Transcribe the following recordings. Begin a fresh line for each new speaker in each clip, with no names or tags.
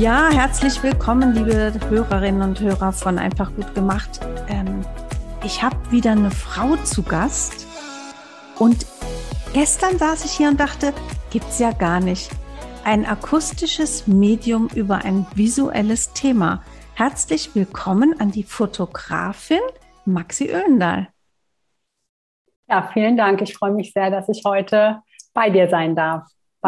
Ja, herzlich willkommen, liebe Hörerinnen und Hörer von Einfach gut gemacht. Ähm, ich habe wieder eine Frau zu Gast und gestern saß ich hier und dachte, gibt's ja gar nicht. Ein akustisches Medium über ein visuelles Thema. Herzlich willkommen an die Fotografin Maxi Öhendahl.
Ja, vielen Dank. Ich freue mich sehr, dass ich heute bei dir sein darf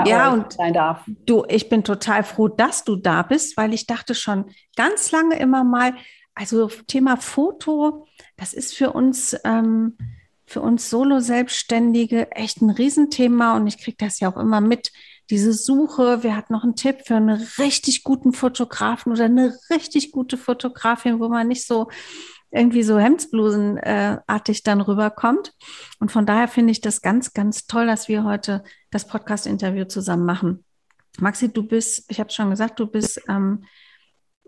ja, und sein darf. Du, ich bin total froh, dass du da bist, weil ich dachte schon ganz lange immer mal, also Thema Foto, das ist für uns, ähm, für uns Solo-Selbstständige echt ein Riesenthema und ich kriege das ja auch immer mit. Diese Suche, wer hat noch einen Tipp für einen richtig guten Fotografen oder eine richtig gute Fotografin, wo man nicht so irgendwie so Hemdsblusenartig dann rüberkommt. Und von daher finde ich das ganz, ganz toll, dass wir heute das Podcast-Interview zusammen machen. Maxi, du bist, ich habe schon gesagt, du bist ähm,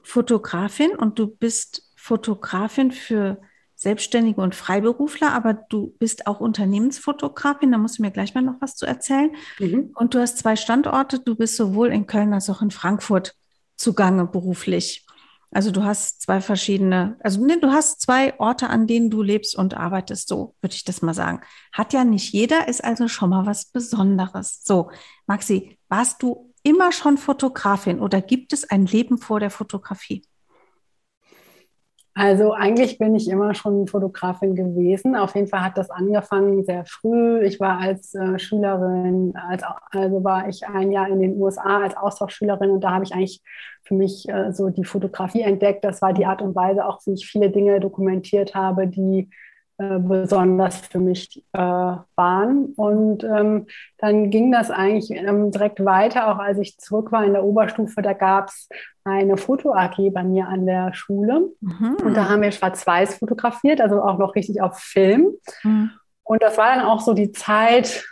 Fotografin und du bist Fotografin für Selbstständige und Freiberufler, aber du bist auch Unternehmensfotografin, da musst du mir gleich mal noch was zu erzählen. Mhm. Und du hast zwei Standorte, du bist sowohl in Köln als auch in Frankfurt zugange beruflich. Also du hast zwei verschiedene, also nee, du hast zwei Orte, an denen du lebst und arbeitest, so würde ich das mal sagen. Hat ja nicht jeder, ist also schon mal was Besonderes. So, Maxi, warst du immer schon Fotografin oder gibt es ein Leben vor der Fotografie?
Also eigentlich bin ich immer schon Fotografin gewesen. Auf jeden Fall hat das angefangen sehr früh. Ich war als äh, Schülerin, als, also war ich ein Jahr in den USA als Austauschschülerin und da habe ich eigentlich für mich äh, so die Fotografie entdeckt. Das war die Art und Weise, auch wie ich viele Dinge dokumentiert habe, die äh, besonders für mich äh, waren. Und ähm, dann ging das eigentlich ähm, direkt weiter, auch als ich zurück war in der Oberstufe, da gab es eine Foto-AG bei mir an der Schule. Mhm. Und da haben wir schwarz-weiß fotografiert, also auch noch richtig auf Film. Mhm. Und das war dann auch so die Zeit,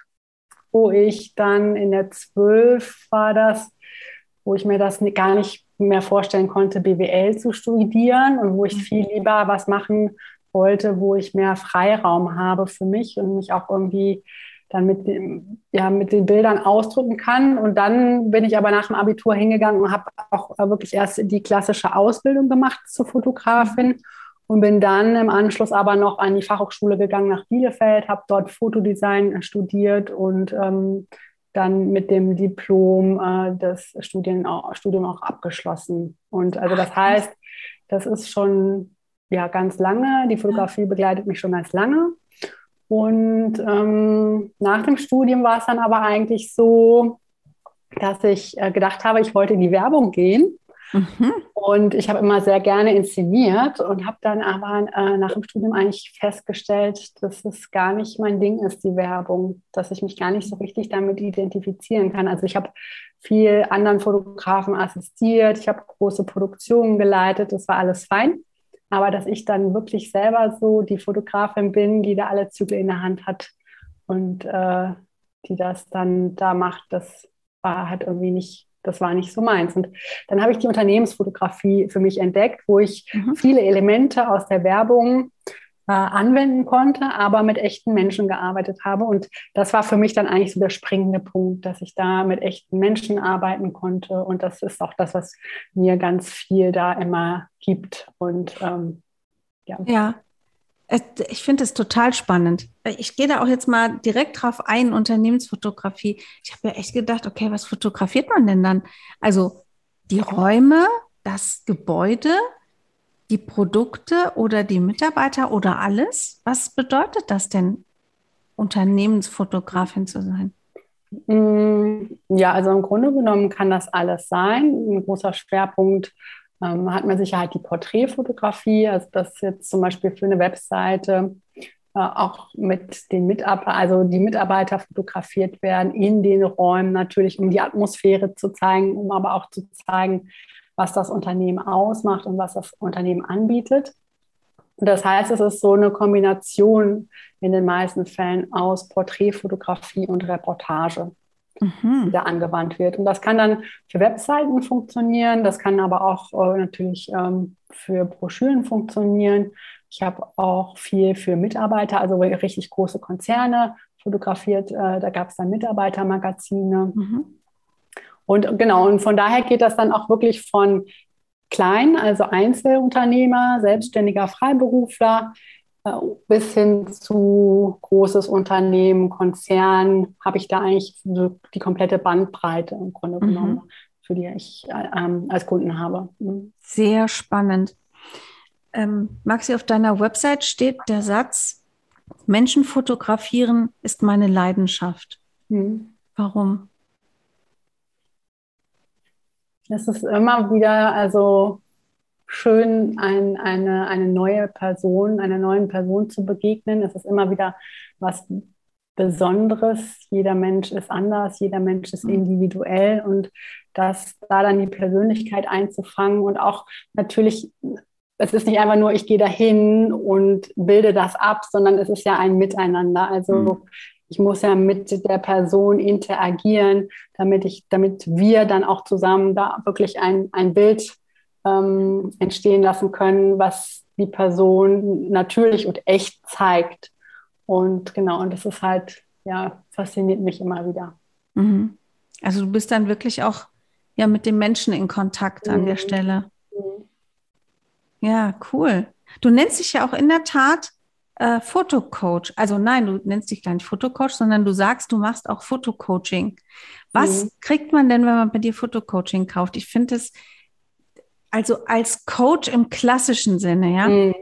wo ich dann in der 12 war das, wo ich mir das gar nicht mehr vorstellen konnte, BWL zu studieren und wo ich mhm. viel lieber was machen wollte, wo ich mehr Freiraum habe für mich und mich auch irgendwie dann mit, ja, mit den Bildern ausdrücken kann. Und dann bin ich aber nach dem Abitur hingegangen und habe auch wirklich erst die klassische Ausbildung gemacht zur Fotografin und bin dann im Anschluss aber noch an die Fachhochschule gegangen nach Bielefeld, habe dort Fotodesign studiert und ähm, dann mit dem Diplom äh, das Studien, Studium auch abgeschlossen. Und also das heißt, das ist schon ja ganz lange. Die Fotografie begleitet mich schon ganz lange. Und ähm, nach dem Studium war es dann aber eigentlich so, dass ich äh, gedacht habe, ich wollte in die Werbung gehen. Mhm. Und ich habe immer sehr gerne inszeniert und habe dann aber äh, nach dem Studium eigentlich festgestellt, dass es gar nicht mein Ding ist, die Werbung, dass ich mich gar nicht so richtig damit identifizieren kann. Also ich habe viel anderen Fotografen assistiert, ich habe große Produktionen geleitet, das war alles fein. Aber dass ich dann wirklich selber so die Fotografin bin, die da alle Zügel in der Hand hat und äh, die das dann da macht, das war halt irgendwie nicht, das war nicht so meins. Und dann habe ich die Unternehmensfotografie für mich entdeckt, wo ich mhm. viele Elemente aus der Werbung äh, anwenden konnte, aber mit echten Menschen gearbeitet habe. Und das war für mich dann eigentlich so der springende Punkt, dass ich da mit echten Menschen arbeiten konnte. Und das ist auch das, was mir ganz viel da immer gibt. Und ähm,
ja. Ja, ich finde es total spannend. Ich gehe da auch jetzt mal direkt drauf ein, Unternehmensfotografie. Ich habe ja echt gedacht, okay, was fotografiert man denn dann? Also die Räume, das Gebäude, die Produkte oder die Mitarbeiter oder alles? Was bedeutet das denn, Unternehmensfotografin zu sein?
Mm, ja, also im Grunde genommen kann das alles sein. Ein großer Schwerpunkt ähm, hat man sicher halt die Porträtfotografie, also dass jetzt zum Beispiel für eine Webseite äh, auch mit den Mitarbeitern, also die Mitarbeiter fotografiert werden in den Räumen natürlich, um die Atmosphäre zu zeigen, um aber auch zu zeigen, was das Unternehmen ausmacht und was das Unternehmen anbietet. Das heißt, es ist so eine Kombination in den meisten Fällen aus Porträtfotografie und Reportage, mhm. die da angewandt wird. Und das kann dann für Webseiten funktionieren, das kann aber auch äh, natürlich ähm, für Broschüren funktionieren. Ich habe auch viel für Mitarbeiter, also richtig große Konzerne fotografiert. Äh, da gab es dann Mitarbeitermagazine. Mhm. Und genau, und von daher geht das dann auch wirklich von klein, also Einzelunternehmer, selbstständiger Freiberufler, äh, bis hin zu großes Unternehmen, Konzern, habe ich da eigentlich so die komplette Bandbreite im Grunde mhm. genommen, für die ich äh, ähm, als Kunden habe.
Mhm. Sehr spannend. Ähm, Maxi, auf deiner Website steht der Satz, Menschen fotografieren ist meine Leidenschaft. Mhm. Warum?
Es ist immer wieder also schön, ein, eine, eine neue Person, einer neuen Person zu begegnen. Es ist immer wieder was Besonderes. Jeder Mensch ist anders, jeder Mensch ist mhm. individuell und das da dann die Persönlichkeit einzufangen und auch natürlich es ist nicht einfach nur, ich gehe dahin und bilde das ab, sondern es ist ja ein Miteinander. Also mhm. Ich muss ja mit der Person interagieren, damit ich, damit wir dann auch zusammen da wirklich ein, ein Bild ähm, entstehen lassen können, was die Person natürlich und echt zeigt. Und genau, und das ist halt, ja, fasziniert mich immer wieder.
Mhm. Also du bist dann wirklich auch ja mit dem Menschen in Kontakt an der mhm. Stelle. Ja, cool. Du nennst dich ja auch in der Tat äh, Fotocoach. Also nein, du nennst dich gar nicht Fotocoach, sondern du sagst, du machst auch Fotocoaching. Was mhm. kriegt man denn, wenn man bei dir Fotocoaching kauft? Ich finde es, also als Coach im klassischen Sinne, ja. Mhm.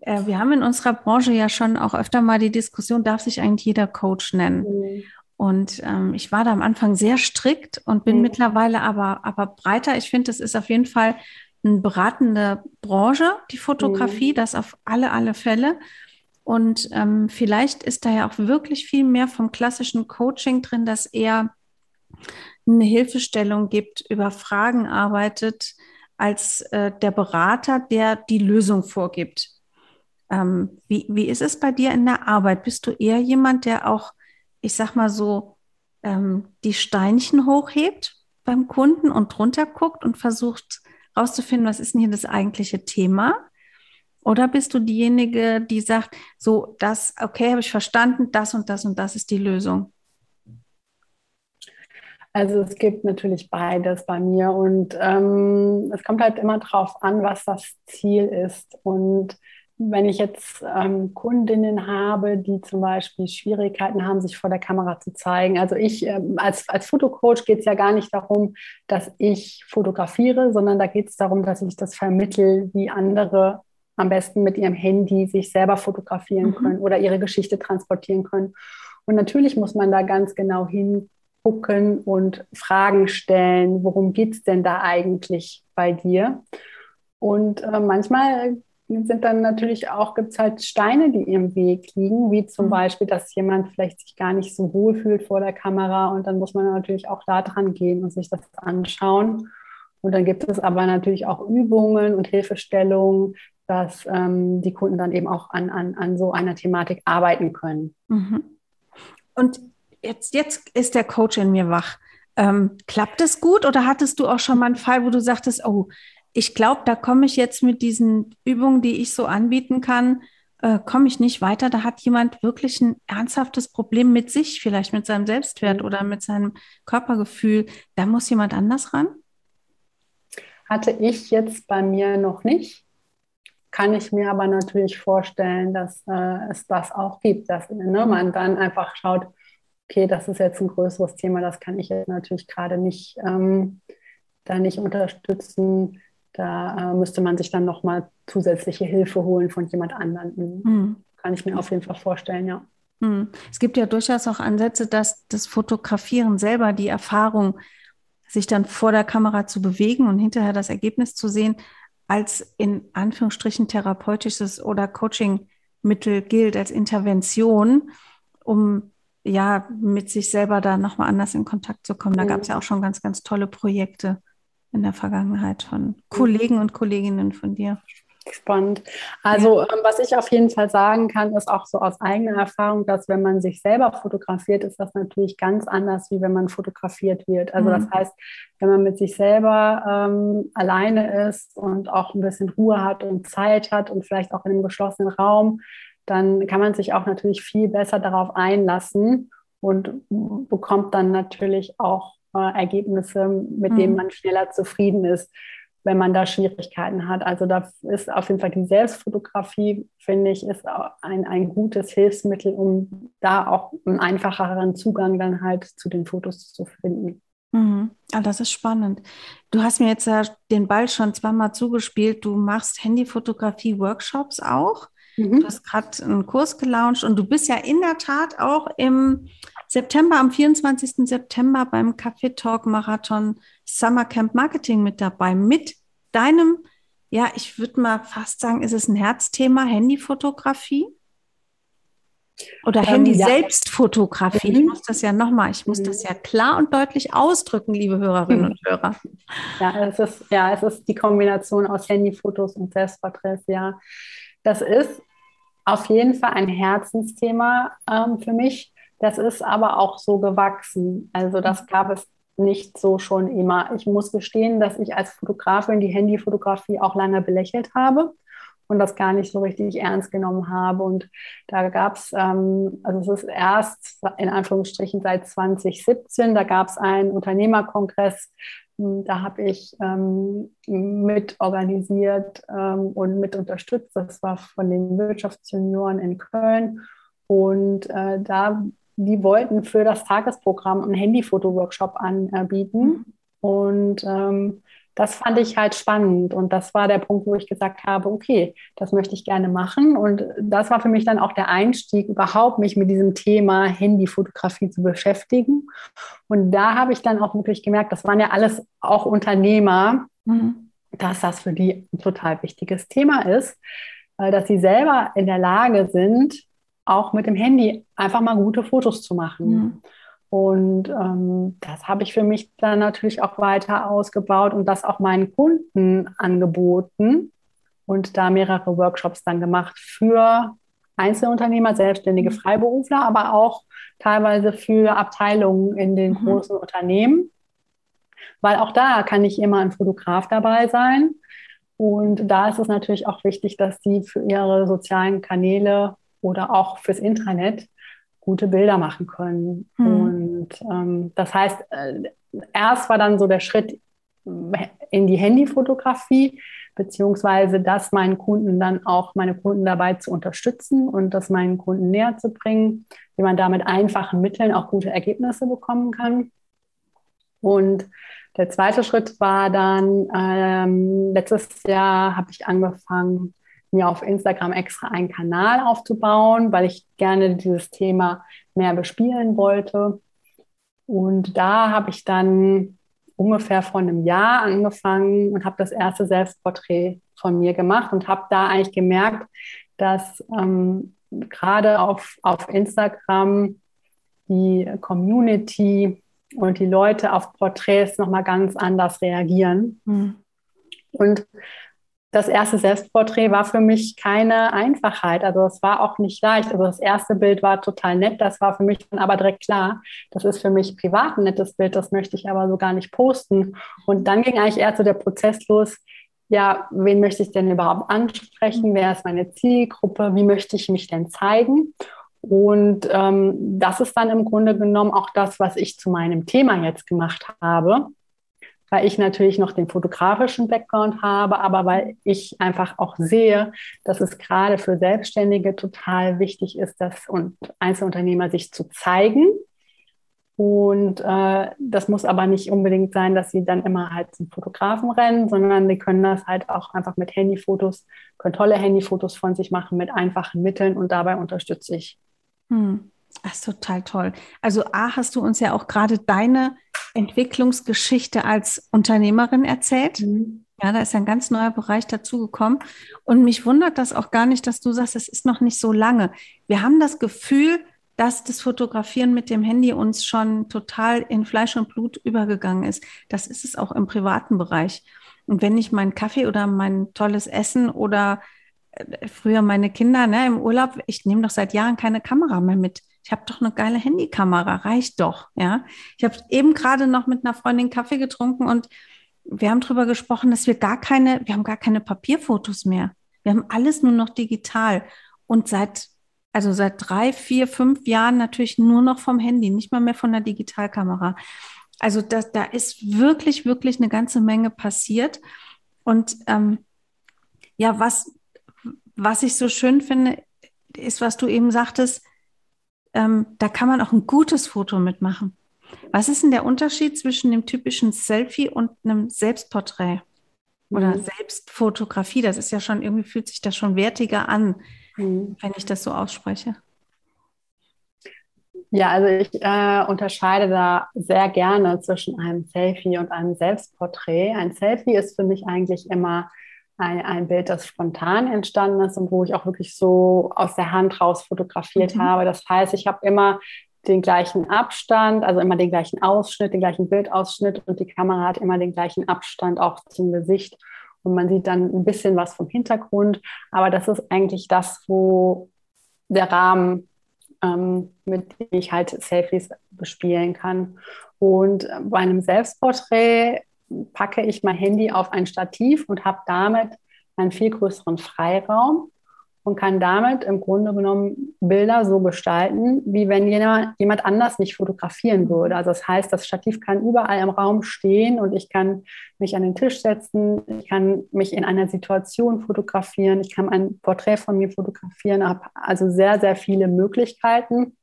Äh, wir haben in unserer Branche ja schon auch öfter mal die Diskussion, darf sich eigentlich jeder Coach nennen? Mhm. Und ähm, ich war da am Anfang sehr strikt und bin mhm. mittlerweile aber, aber breiter. Ich finde, es ist auf jeden Fall eine beratende Branche, die Fotografie, mhm. das auf alle, alle Fälle. Und ähm, vielleicht ist da ja auch wirklich viel mehr vom klassischen Coaching drin, dass er eine Hilfestellung gibt, über Fragen arbeitet, als äh, der Berater, der die Lösung vorgibt. Ähm, wie, wie ist es bei dir in der Arbeit? Bist du eher jemand, der auch, ich sag mal so, ähm, die Steinchen hochhebt beim Kunden und drunter guckt und versucht, rauszufinden, was ist denn hier das eigentliche Thema? Oder bist du diejenige, die sagt, so, das, okay, habe ich verstanden, das und das und das ist die Lösung?
Also es gibt natürlich beides bei mir und ähm, es kommt halt immer darauf an, was das Ziel ist. Und wenn ich jetzt ähm, Kundinnen habe, die zum Beispiel Schwierigkeiten haben, sich vor der Kamera zu zeigen. Also ich ähm, als, als Fotocoach geht es ja gar nicht darum, dass ich fotografiere, sondern da geht es darum, dass ich das vermittel, wie andere am besten mit ihrem Handy sich selber fotografieren mhm. können oder ihre Geschichte transportieren können. Und natürlich muss man da ganz genau hingucken und Fragen stellen, worum geht es denn da eigentlich bei dir? Und äh, manchmal sind dann natürlich auch, gibt es halt Steine, die im Weg liegen, wie zum mhm. Beispiel, dass jemand vielleicht sich gar nicht so wohl fühlt vor der Kamera und dann muss man natürlich auch da dran gehen und sich das anschauen. Und dann gibt es aber natürlich auch Übungen und Hilfestellungen, dass ähm, die Kunden dann eben auch an, an, an so einer Thematik arbeiten können. Mhm.
Und jetzt, jetzt ist der Coach in mir wach. Ähm, klappt es gut oder hattest du auch schon mal einen Fall, wo du sagtest, oh, ich glaube, da komme ich jetzt mit diesen Übungen, die ich so anbieten kann, äh, komme ich nicht weiter. Da hat jemand wirklich ein ernsthaftes Problem mit sich, vielleicht mit seinem Selbstwert oder mit seinem Körpergefühl. Da muss jemand anders ran?
Hatte ich jetzt bei mir noch nicht. Kann ich mir aber natürlich vorstellen, dass äh, es das auch gibt, dass ne, man dann einfach schaut, okay, das ist jetzt ein größeres Thema, das kann ich jetzt natürlich gerade nicht, ähm, da nicht unterstützen da äh, müsste man sich dann nochmal zusätzliche Hilfe holen von jemand anderem. Mhm. Kann ich mir auf jeden Fall vorstellen, ja.
Mhm. Es gibt ja durchaus auch Ansätze, dass das Fotografieren selber, die Erfahrung, sich dann vor der Kamera zu bewegen und hinterher das Ergebnis zu sehen, als in Anführungsstrichen therapeutisches oder Coachingmittel gilt, als Intervention, um ja mit sich selber da nochmal anders in Kontakt zu kommen. Da mhm. gab es ja auch schon ganz, ganz tolle Projekte. in der Vergangenheit von Kollegen und Kolleginnen von dir.
Spannend. Also, ja. Ähm, was ich auf jeden Fall sagen kann, ist auch so aus eigener Erfahrung, dass wenn man sich selber fotografiert, ist das natürlich ganz anders, wie wenn man fotografiert wird. Also, mhm. das heißt, wenn man mit sich selber ähm, alleine ist und auch ein bisschen Ruhe hat und Zeit hat und vielleicht auch in einem geschlossenen Raum, dann kann man sich auch natürlich viel besser darauf einlassen und bekommt dann natürlich auch äh, Ergebnisse, mit mhm. denen man schneller zufrieden ist wenn man da Schwierigkeiten hat. Also da ist auf jeden Fall die Selbstfotografie, finde ich, ist ein, ein gutes Hilfsmittel, um da auch einen einfacheren Zugang dann halt zu den Fotos zu finden.
Mhm. Ah, das ist spannend. Du hast mir jetzt den Ball schon zweimal zugespielt. Du machst Handyfotografie-Workshops auch. Mhm. Du hast gerade einen Kurs gelauncht und du bist ja in der Tat auch im September, am 24. September beim Café Talk Marathon Summer Camp Marketing mit dabei, mit deinem, ja, ich würde mal fast sagen, ist es ein Herzthema, Handyfotografie? Oder ähm, Handy-Selbstfotografie. Ja. Ich muss das ja nochmal, ich muss mhm. das ja klar und deutlich ausdrücken, liebe Hörerinnen mhm. und Hörer.
Ja, es ist, ja, es ist die Kombination aus Handyfotos und Selbstporträts, ja. Das ist auf jeden Fall ein Herzensthema ähm, für mich. Das ist aber auch so gewachsen. Also das mhm. gab es nicht so schon immer. Ich muss gestehen, dass ich als Fotografin die Handyfotografie auch lange belächelt habe und das gar nicht so richtig ernst genommen habe. Und da gab es, ähm, also es ist erst in Anführungsstrichen seit 2017, da gab es einen Unternehmerkongress, hm, da habe ich ähm, mit organisiert ähm, und mit unterstützt. Das war von den Wirtschaftsjunioren in Köln. Und äh, da die wollten für das Tagesprogramm einen Handyfoto-Workshop anbieten. Mhm. Und ähm, das fand ich halt spannend. Und das war der Punkt, wo ich gesagt habe, okay, das möchte ich gerne machen. Und das war für mich dann auch der Einstieg, überhaupt mich mit diesem Thema Handyfotografie zu beschäftigen. Und da habe ich dann auch wirklich gemerkt, das waren ja alles auch Unternehmer, mhm. dass das für die ein total wichtiges Thema ist, weil dass sie selber in der Lage sind, auch mit dem Handy einfach mal gute Fotos zu machen. Mhm. Und ähm, das habe ich für mich dann natürlich auch weiter ausgebaut und das auch meinen Kunden angeboten und da mehrere Workshops dann gemacht für Einzelunternehmer, selbstständige mhm. Freiberufler, aber auch teilweise für Abteilungen in den mhm. großen Unternehmen, weil auch da kann nicht immer ein Fotograf dabei sein. Und da ist es natürlich auch wichtig, dass die für ihre sozialen Kanäle oder auch fürs Intranet gute Bilder machen können. Hm. Und ähm, das heißt, äh, erst war dann so der Schritt in die Handyfotografie, beziehungsweise das meinen Kunden dann auch, meine Kunden dabei zu unterstützen und das meinen Kunden näher zu bringen, wie man da mit einfachen Mitteln auch gute Ergebnisse bekommen kann. Und der zweite Schritt war dann, ähm, letztes Jahr habe ich angefangen, mir auf Instagram extra einen Kanal aufzubauen, weil ich gerne dieses Thema mehr bespielen wollte. Und da habe ich dann ungefähr vor einem Jahr angefangen und habe das erste Selbstporträt von mir gemacht und habe da eigentlich gemerkt, dass ähm, gerade auf, auf Instagram die Community und die Leute auf Porträts nochmal ganz anders reagieren. Mhm. Und das erste Selbstporträt war für mich keine Einfachheit. Also es war auch nicht leicht. Also das erste Bild war total nett. Das war für mich dann aber direkt klar. Das ist für mich privat ein nettes Bild. Das möchte ich aber so gar nicht posten. Und dann ging eigentlich eher so der Prozess los. Ja, wen möchte ich denn überhaupt ansprechen? Wer ist meine Zielgruppe? Wie möchte ich mich denn zeigen? Und ähm, das ist dann im Grunde genommen auch das, was ich zu meinem Thema jetzt gemacht habe weil ich natürlich noch den fotografischen Background habe, aber weil ich einfach auch sehe, dass es gerade für Selbstständige total wichtig ist, dass und Einzelunternehmer sich zu zeigen. Und äh, das muss aber nicht unbedingt sein, dass sie dann immer halt zum Fotografen rennen, sondern die können das halt auch einfach mit Handyfotos, können tolle Handyfotos von sich machen mit einfachen Mitteln und dabei unterstütze ich.
Hm. Das ist total toll. Also A, hast du uns ja auch gerade deine Entwicklungsgeschichte als Unternehmerin erzählt. Mhm. Ja, da ist ein ganz neuer Bereich dazugekommen. Und mich wundert das auch gar nicht, dass du sagst, es ist noch nicht so lange. Wir haben das Gefühl, dass das Fotografieren mit dem Handy uns schon total in Fleisch und Blut übergegangen ist. Das ist es auch im privaten Bereich. Und wenn ich meinen Kaffee oder mein tolles Essen oder äh, früher meine Kinder ne, im Urlaub, ich nehme doch seit Jahren keine Kamera mehr mit. Ich habe doch eine geile Handykamera, reicht doch, ja. Ich habe eben gerade noch mit einer Freundin Kaffee getrunken und wir haben darüber gesprochen, dass wir gar keine, wir haben gar keine Papierfotos mehr. Wir haben alles nur noch digital. Und seit also seit drei, vier, fünf Jahren natürlich nur noch vom Handy, nicht mal mehr von der Digitalkamera. Also da, da ist wirklich, wirklich eine ganze Menge passiert. Und ähm, ja, was, was ich so schön finde, ist, was du eben sagtest, ähm, da kann man auch ein gutes Foto mitmachen. Was ist denn der Unterschied zwischen dem typischen Selfie und einem Selbstporträt oder mhm. Selbstfotografie? Das ist ja schon, irgendwie fühlt sich das schon wertiger an mhm. wenn ich das so ausspreche?
Ja, also ich äh, unterscheide da sehr gerne zwischen einem Selfie und einem Selbstporträt. Ein Selfie ist für mich eigentlich immer ein, ein Bild, das spontan entstanden ist und wo ich auch wirklich so aus der Hand raus fotografiert mhm. habe. Das heißt, ich habe immer den gleichen Abstand, also immer den gleichen Ausschnitt, den gleichen Bildausschnitt und die Kamera hat immer den gleichen Abstand auch zum Gesicht und man sieht dann ein bisschen was vom Hintergrund. Aber das ist eigentlich das, wo der Rahmen, ähm, mit dem ich halt Selfies bespielen kann. Und bei einem Selbstporträt packe ich mein Handy auf ein Stativ und habe damit einen viel größeren Freiraum und kann damit im Grunde genommen Bilder so gestalten, wie wenn jemand, anders mich fotografieren würde. Also das heißt, das Stativ kann überall im Raum stehen und ich kann mich an den Tisch setzen, ich kann mich in einer Situation fotografieren, ich kann ein Porträt von mir fotografieren, habe also sehr, sehr viele Möglichkeiten,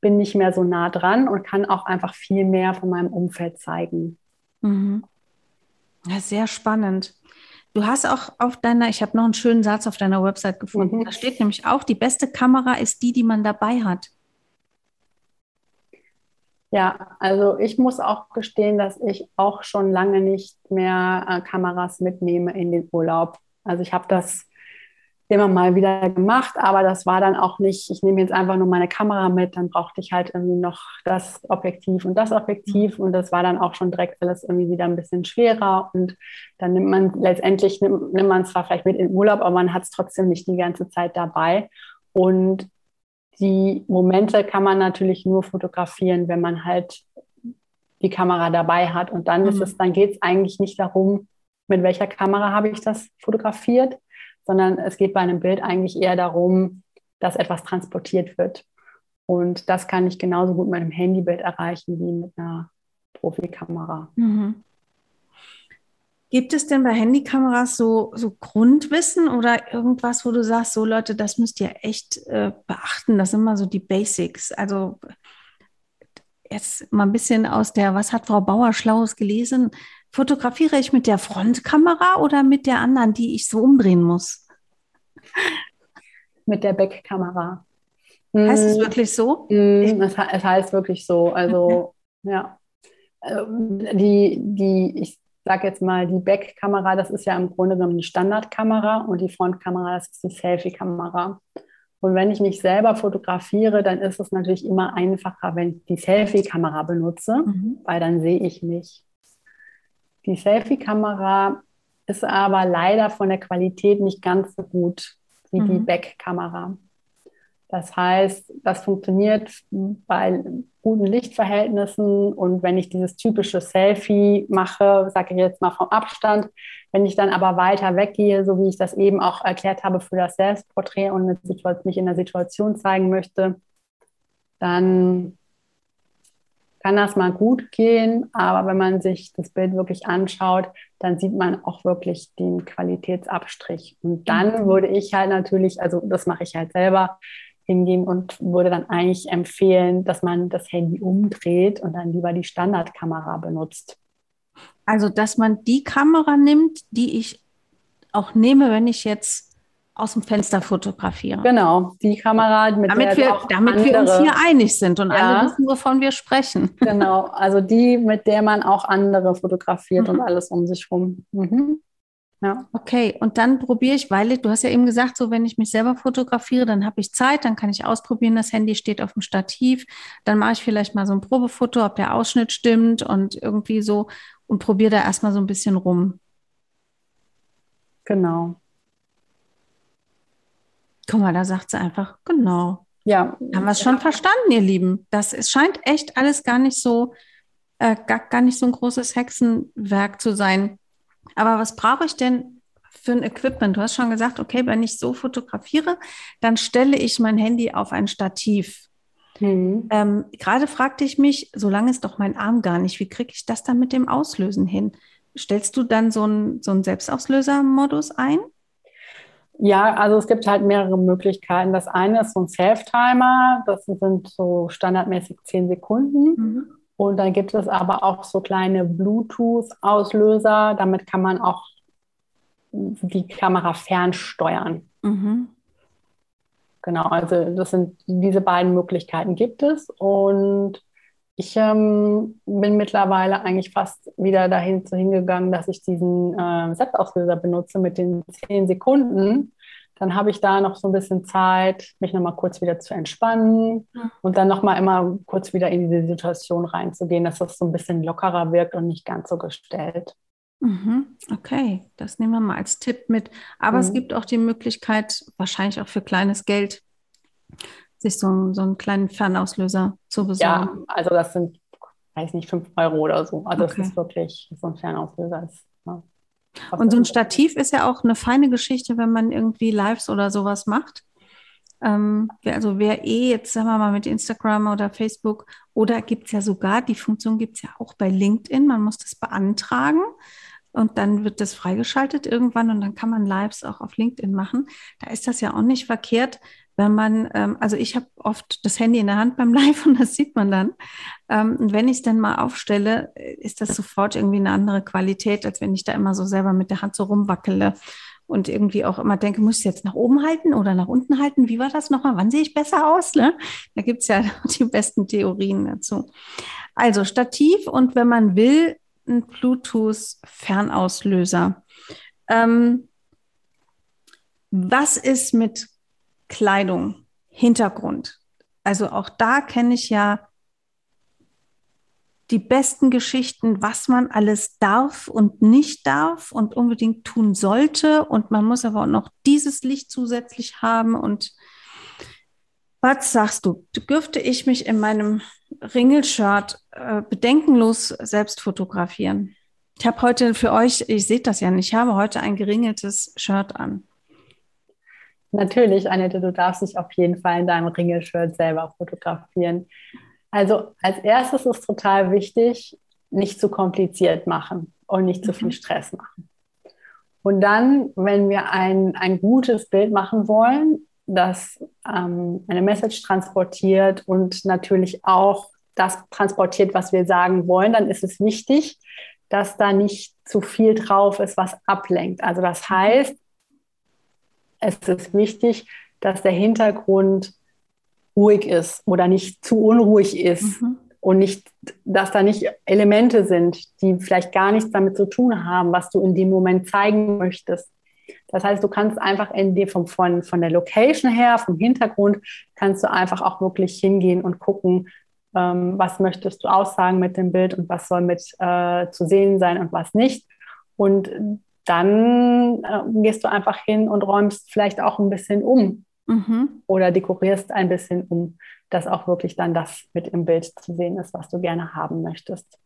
bin nicht mehr so nah dran und kann auch einfach viel mehr von meinem Umfeld zeigen.
Mhm. Ja, sehr spannend. Du hast auch auf deiner, ich habe noch einen schönen Satz auf deiner Website gefunden. Mhm. Da steht nämlich auch, die beste Kamera ist die, die man dabei hat.
Ja, also ich muss auch gestehen, dass ich auch schon lange nicht mehr äh, Kameras mitnehme in den Urlaub. Also ich habe das immer mal wieder gemacht, aber das war dann auch nicht, ich nehme jetzt einfach nur meine Kamera mit, dann brauchte ich halt irgendwie noch das Objektiv und das Objektiv und das war dann auch schon direkt alles irgendwie wieder ein bisschen schwerer und dann nimmt man letztendlich, nimmt, nimmt man zwar vielleicht mit in den Urlaub, aber man hat es trotzdem nicht die ganze Zeit dabei und die Momente kann man natürlich nur fotografieren, wenn man halt die Kamera dabei hat und dann mhm. ist es, dann geht es eigentlich nicht darum, mit welcher Kamera habe ich das fotografiert, sondern es geht bei einem Bild eigentlich eher darum, dass etwas transportiert wird. Und das kann ich genauso gut mit einem Handybild erreichen wie mit einer Profikamera. Mhm.
Gibt es denn bei Handykameras so, so Grundwissen oder irgendwas, wo du sagst, so Leute, das müsst ihr echt äh, beachten? Das sind immer so die Basics. Also jetzt mal ein bisschen aus der, was hat Frau Bauer Schlaues gelesen? Fotografiere ich mit der Frontkamera oder mit der anderen, die ich so umdrehen muss?
Mit der Backkamera.
Heißt es hm. wirklich so?
Mm, es, es, heißt wirklich so. Also, okay. ja. Ähm, die, die, ich sage jetzt mal, die Backkamera, das ist ja im Grunde genommen eine Standardkamera und die Frontkamera, das ist die Selfie-Kamera. Und wenn ich mich selber fotografiere, dann ist es natürlich immer einfacher, wenn ich die Selfie-Kamera benutze, mhm. weil dann sehe ich mich. Die Selfie-Kamera ist aber leider von der Qualität nicht ganz so gut wie mhm. die Back-Kamera. Das heißt, das funktioniert bei guten Lichtverhältnissen und wenn ich dieses typische Selfie mache, sage ich jetzt mal vom Abstand, wenn ich dann aber weiter weggehe, so wie ich das eben auch erklärt habe für das Selbstporträt und mich in der Situation zeigen möchte, dann kann das mal gut gehen, aber wenn man sich das Bild wirklich anschaut, dann sieht man auch wirklich den Qualitätsabstrich. Und dann mhm. würde ich halt natürlich, also das mache ich halt selber, hingehen und würde dann eigentlich empfehlen, dass man das Handy umdreht und dann lieber die Standardkamera benutzt.
Also, dass man die Kamera nimmt, die ich auch nehme, wenn ich jetzt aus dem Fenster fotografieren.
Genau, die Kamera,
mit damit, der wir, damit andere, wir uns hier einig sind und ja, alle wissen, wovon wir sprechen.
Genau, also die, mit der man auch andere fotografiert mhm. und alles um sich rum. Mhm.
Ja. Okay, und dann probiere ich, weil du hast ja eben gesagt, so wenn ich mich selber fotografiere, dann habe ich Zeit, dann kann ich ausprobieren, das Handy steht auf dem Stativ, dann mache ich vielleicht mal so ein Probefoto, ob der Ausschnitt stimmt und irgendwie so und probiere da erstmal so ein bisschen rum.
Genau.
Guck mal, da sagt sie einfach, genau.
Ja.
Haben wir es schon verstanden, ihr Lieben. Das es scheint echt alles gar nicht so, äh, gar, gar nicht so ein großes Hexenwerk zu sein. Aber was brauche ich denn für ein Equipment? Du hast schon gesagt, okay, wenn ich so fotografiere, dann stelle ich mein Handy auf ein Stativ. Mhm. Ähm, Gerade fragte ich mich, so lange ist doch mein Arm gar nicht, wie kriege ich das dann mit dem Auslösen hin? Stellst du dann so einen so Selbstauslöser-Modus ein?
Ja, also es gibt halt mehrere Möglichkeiten. Das eine ist so ein Self-Timer, das sind so standardmäßig zehn Sekunden. Mhm. Und dann gibt es aber auch so kleine Bluetooth-Auslöser. Damit kann man auch die Kamera fernsteuern. Mhm. Genau, also das sind diese beiden Möglichkeiten gibt es. Und ich ähm, bin mittlerweile eigentlich fast wieder dahin zu hingegangen, dass ich diesen äh, Selbstauslöser benutze mit den zehn Sekunden dann habe ich da noch so ein bisschen Zeit, mich nochmal kurz wieder zu entspannen mhm. und dann nochmal immer kurz wieder in diese Situation reinzugehen, dass das so ein bisschen lockerer wirkt und nicht ganz so gestellt.
Mhm. Okay, das nehmen wir mal als Tipp mit. Aber mhm. es gibt auch die Möglichkeit, wahrscheinlich auch für kleines Geld, sich so, so einen kleinen Fernauslöser zu besorgen. Ja,
also das sind, weiß nicht, fünf Euro oder so. Also okay. das ist wirklich so ein Fernauslöser. Ist, ja.
Und so ein Stativ ist ja auch eine feine Geschichte, wenn man irgendwie Lives oder sowas macht. Ähm, also wer eh jetzt, sagen wir mal, mit Instagram oder Facebook oder gibt es ja sogar, die Funktion gibt es ja auch bei LinkedIn, man muss das beantragen und dann wird das freigeschaltet irgendwann und dann kann man Lives auch auf LinkedIn machen. Da ist das ja auch nicht verkehrt, wenn man, ähm, also ich habe oft das Handy in der Hand beim Live und das sieht man dann. Ähm, und wenn ich es dann mal aufstelle, ist das sofort irgendwie eine andere Qualität, als wenn ich da immer so selber mit der Hand so rumwackele und irgendwie auch immer denke, muss ich jetzt nach oben halten oder nach unten halten? Wie war das nochmal? Wann sehe ich besser aus? Ne? Da gibt es ja die besten Theorien dazu. Also Stativ und wenn man will, ein Bluetooth-Fernauslöser. Ähm, was ist mit Kleidung, Hintergrund. Also auch da kenne ich ja die besten Geschichten, was man alles darf und nicht darf und unbedingt tun sollte. Und man muss aber auch noch dieses Licht zusätzlich haben. Und was sagst du? Dürfte ich mich in meinem Ringelshirt äh, bedenkenlos selbst fotografieren? Ich habe heute für euch, ich sehe das ja nicht, ich habe heute ein geringeltes Shirt an.
Natürlich, Annette, du darfst dich auf jeden Fall in deinem Ringelshirt selber fotografieren. Also als erstes ist total wichtig, nicht zu kompliziert machen und nicht zu viel mhm. Stress machen. Und dann, wenn wir ein, ein gutes Bild machen wollen, das ähm, eine Message transportiert und natürlich auch das transportiert, was wir sagen wollen, dann ist es wichtig, dass da nicht zu viel drauf ist, was ablenkt. Also das mhm. heißt, es ist wichtig, dass der Hintergrund ruhig ist oder nicht zu unruhig ist mhm. und nicht, dass da nicht Elemente sind, die vielleicht gar nichts damit zu tun haben, was du in dem Moment zeigen möchtest. Das heißt, du kannst einfach in dir vom, von, von der Location her, vom Hintergrund, kannst du einfach auch wirklich hingehen und gucken, ähm, was möchtest du aussagen mit dem Bild und was soll mit äh, zu sehen sein und was nicht. Und dann äh, gehst du einfach hin und räumst vielleicht auch ein bisschen um mhm. oder dekorierst ein bisschen um, dass auch wirklich dann das mit im Bild zu sehen ist, was du gerne haben möchtest.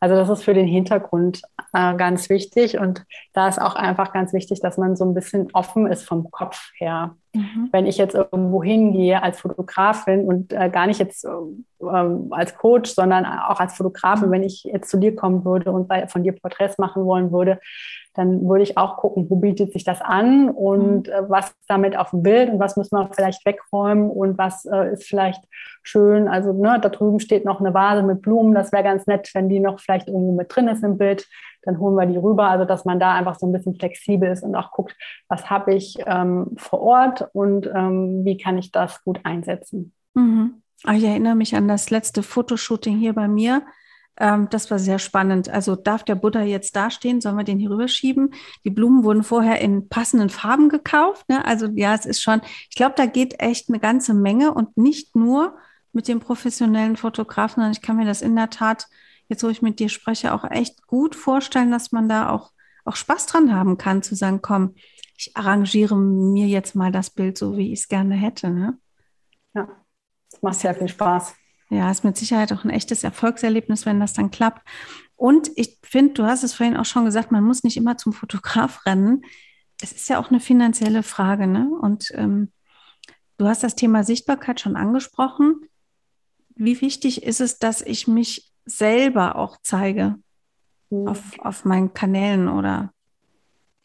Also das ist für den Hintergrund äh, ganz wichtig und da ist auch einfach ganz wichtig, dass man so ein bisschen offen ist vom Kopf her. Mhm. Wenn ich jetzt irgendwo hingehe als Fotografin und äh, gar nicht jetzt äh, als Coach, sondern auch als Fotografin, mhm. wenn ich jetzt zu dir kommen würde und bei, von dir Porträts machen wollen würde, dann würde ich auch gucken, wo bietet sich das an und mhm. äh, was damit auf dem Bild und was müssen wir vielleicht wegräumen und was äh, ist vielleicht schön. Also ne, da drüben steht noch eine Vase mit Blumen, das wäre ganz nett, wenn die noch vielleicht irgendwo mit drin ist im Bild. Dann holen wir die rüber, also dass man da einfach so ein bisschen flexibel ist und auch guckt, was habe ich ähm, vor Ort und ähm, wie kann ich das gut einsetzen.
Mhm. Ah, ich erinnere mich an das letzte Fotoshooting hier bei mir Ähm, das war sehr spannend. Also darf der Buddha jetzt dastehen? Sollen wir den hier rüberschieben? Die Blumen wurden vorher in passenden Farben gekauft. Ne? Also ja, es ist schon, ich glaube, da geht echt eine ganze Menge und nicht nur mit dem professionellen Fotografen, sondern ich kann mir das in der Tat, jetzt wo ich mit dir spreche, auch echt gut vorstellen, dass man da auch, auch Spaß dran haben kann, zu sagen, komm, ich arrangiere mir jetzt mal das Bild so, wie ich es gerne hätte. Ne?
Ja, das macht sehr viel Spaß.
Ja, ist mit Sicherheit auch ein echtes Erfolgserlebnis, wenn das dann klappt. Und ich finde, du hast es vorhin auch schon gesagt, man muss nicht immer zum Fotograf rennen. Es ist ja auch eine finanzielle Frage, ne? Und ähm, du hast das Thema Sichtbarkeit schon angesprochen. Wie wichtig ist es, dass ich mich selber auch zeige mhm. auf, auf meinen Kanälen oder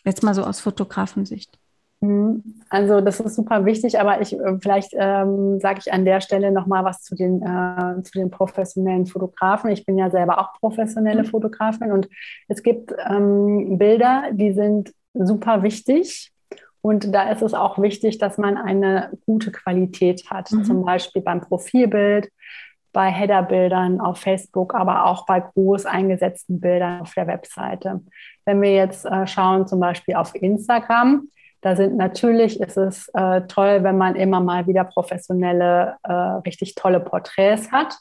jetzt mal so aus Fotografensicht?
Mhm. Also das ist super wichtig, aber ich äh, vielleicht ähm, sage ich an der Stelle noch mal was zu den äh, zu den professionellen Fotografen. Ich bin ja selber auch professionelle mhm. Fotografin und es gibt ähm, Bilder, die sind super wichtig und da ist es auch wichtig, dass man eine gute Qualität hat. Mhm. Zum Beispiel beim Profilbild, bei Headerbildern auf Facebook, aber auch bei groß eingesetzten Bildern auf der Webseite. Wenn wir jetzt äh, schauen, zum Beispiel auf Instagram, da sind natürlich, ist es äh, toll, wenn man immer mal wieder professionelle, äh, richtig tolle Porträts hat.